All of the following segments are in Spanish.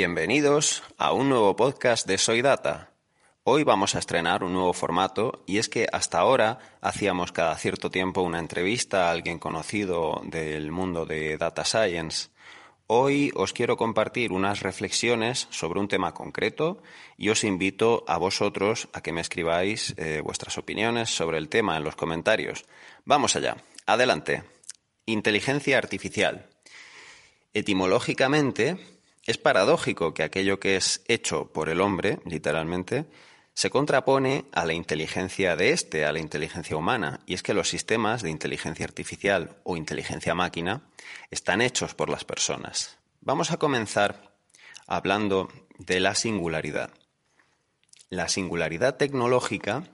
Bienvenidos a un nuevo podcast de Soy Data. Hoy vamos a estrenar un nuevo formato y es que hasta ahora hacíamos cada cierto tiempo una entrevista a alguien conocido del mundo de Data Science. Hoy os quiero compartir unas reflexiones sobre un tema concreto y os invito a vosotros a que me escribáis eh, vuestras opiniones sobre el tema en los comentarios. Vamos allá. Adelante. Inteligencia artificial. Etimológicamente, es paradójico que aquello que es hecho por el hombre, literalmente, se contrapone a la inteligencia de éste, a la inteligencia humana, y es que los sistemas de inteligencia artificial o inteligencia máquina están hechos por las personas. Vamos a comenzar hablando de la singularidad. La singularidad tecnológica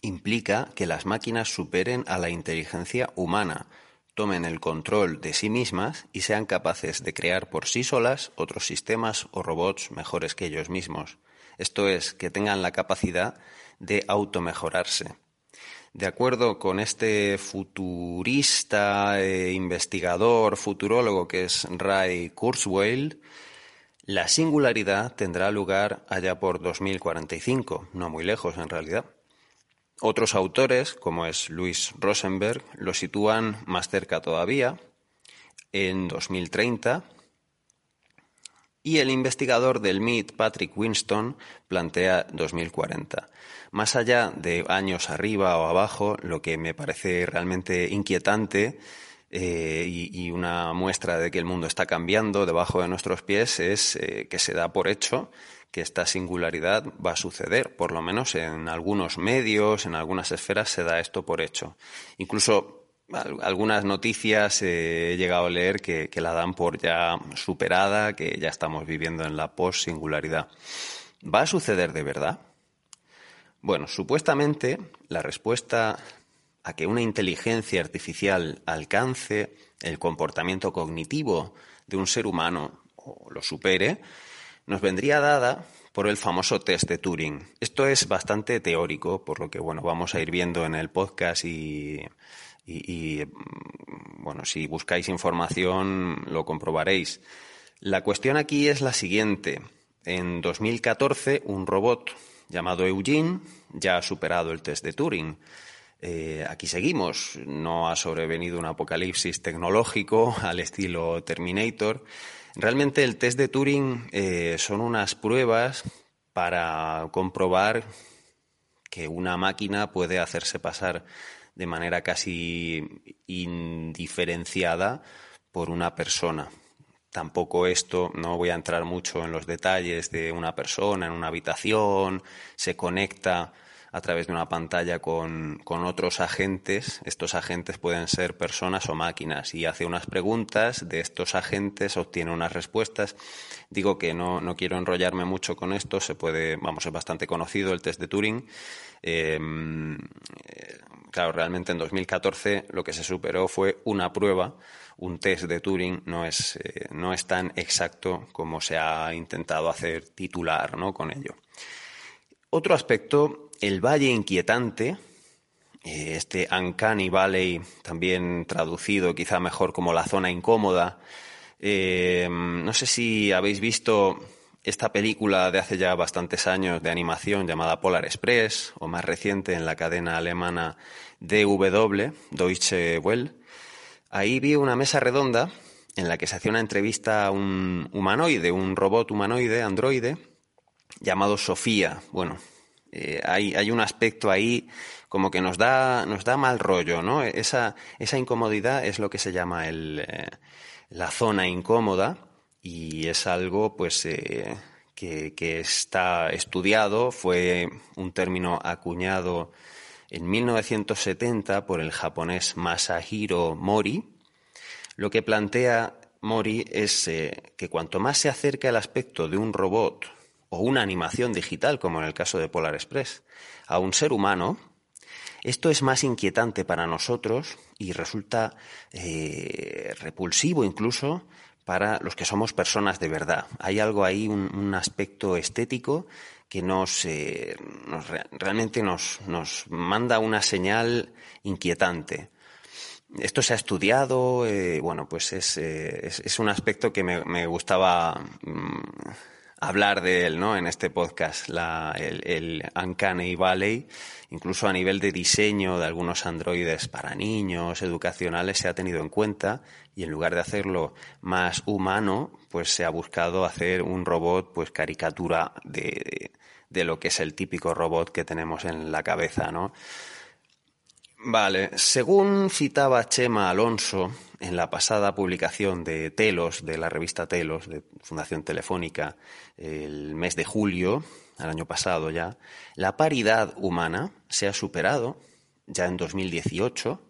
implica que las máquinas superen a la inteligencia humana, tomen el control de sí mismas y sean capaces de crear por sí solas otros sistemas o robots mejores que ellos mismos. Esto es, que tengan la capacidad de automejorarse. De acuerdo con este futurista, e investigador, futurólogo que es Ray Kurzweil, la singularidad tendrá lugar allá por 2045, no muy lejos en realidad. Otros autores, como es Luis Rosenberg, lo sitúan más cerca todavía, en 2030, y el investigador del MIT, Patrick Winston, plantea 2040. Más allá de años arriba o abajo, lo que me parece realmente inquietante eh, y, una muestra de que el mundo está cambiando debajo de nuestros pies es eh, que se da por hecho que esta singularidad va a suceder, por lo menos en algunos medios, en algunas esferas se da esto por hecho. Incluso algunas noticias he llegado a leer que, la dan por ya superada, que ya estamos viviendo en la post-singularidad. ¿Va a suceder de verdad? Bueno, supuestamente la respuesta a que una inteligencia artificial alcance el comportamiento cognitivo de un ser humano o lo supere, nos vendría dada por el famoso test de Turing. Esto es bastante teórico, por lo que bueno, vamos a ir viendo en el podcast y, mm, bueno, si buscáis información lo comprobaréis. La cuestión aquí es la siguiente. En 2014, un robot llamado Eugene ya ha superado el test de Turing. Eh, aquí seguimos. No ha sobrevenido un apocalipsis tecnológico al estilo Terminator Realmente el test de Turing eh, son unas pruebas para comprobar que una máquina puede hacerse pasar de manera casi indiferenciada por una persona. Tampoco esto, no voy a entrar mucho en los detalles de una persona en una habitación, se conecta a través de una pantalla con, otros agentes. Estos agentes pueden ser personas o máquinas y hace unas preguntas, de estos agentes obtiene unas respuestas. Digo que no, no quiero enrollarme mucho con esto, se puede, vamos, es bastante conocido el test de Turing. Em, eh, claro, realmente en 2014 lo que se superó fue una prueba, un test de Turing no es, eh, no es tan exacto como se ha intentado hacer titular ¿no? con ello. Otro aspecto el Valle Inquietante, eh, este Uncanny Valley, también traducido quizá mejor como la zona incómoda. Eh, no sé si habéis visto esta película de hace ya bastantes años de animación llamada Polar Express, o más reciente en la cadena alemana DW, Deutsche Welle. Ahí vi una mesa redonda en la que se hacía una entrevista a un humanoide, un robot humanoide, androide, llamado Sofía. Bueno, eh, hay, hay, un aspecto ahí como que nos da, nos da mal rollo, ¿no? Esa, esa incomodidad es lo que se llama el, eh, la zona incómoda y es algo pues eh, que, que está estudiado, fue un término acuñado en 1970 por el japonés Masahiro Mori. Lo que plantea Mori es que cuanto más se acerca el aspecto de un robot o una animación digital, como en el caso de Polar Express, a un ser humano, esto es más inquietante para nosotros y resulta eh, repulsivo incluso para los que somos personas de verdad. Hay algo ahí, un, aspecto estético que nos, eh, realmente nos, nos, manda una señal inquietante. Esto se ha estudiado, eh, bueno, pues es, es, un aspecto que me, gustaba mm, hablar de él ¿no? en este podcast, la, el, el Uncanny Valley, incluso a nivel de diseño de algunos androides para niños, educacionales, se ha tenido en cuenta y en lugar de hacerlo más humano, pues se ha buscado hacer un robot pues caricatura de, de lo que es el típico robot que tenemos en la cabeza, ¿no? Vale, según citaba Chema Alonso en la pasada publicación de Telos, de la revista Telos, de Fundación Telefónica, el mes de julio, el año pasado ya, la paridad humana se ha superado ya en 2018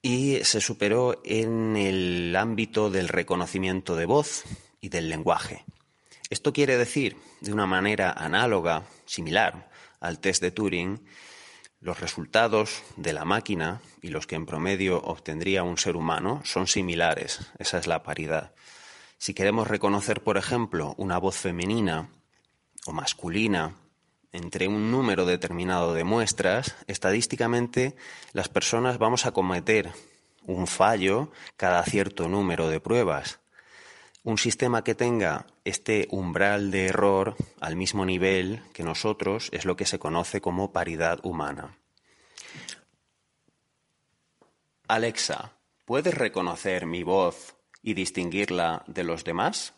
y se superó en el ámbito del reconocimiento de voz y del lenguaje. Esto quiere decir, de una manera análoga, similar al test de Turing, los resultados de la máquina y los que en promedio obtendría un ser humano son similares. Esa es la paridad. Si queremos reconocer, por ejemplo, una voz femenina o masculina entre un número determinado de muestras, estadísticamente las personas vamos a cometer un fallo cada cierto número de pruebas. Un sistema que tenga este umbral de error al mismo nivel que nosotros es lo que se conoce como paridad humana. Alexa, ¿puedes reconocer mi voz y distinguirla de los demás?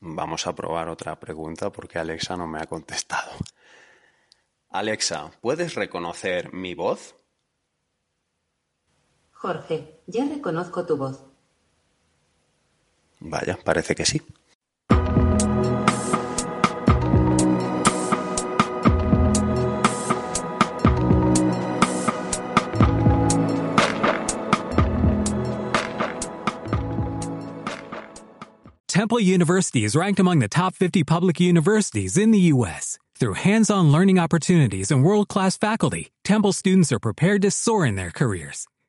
Vamos a probar otra pregunta porque Alexa no me ha contestado. Alexa, ¿puedes reconocer mi voz? Jorge, ya reconozco tu voz. Vaya, parece que sí. Temple University is ranked among the top 50 public universities in the U.S. Through hands-on learning opportunities and world-class faculty, Temple students are prepared to soar in their careers.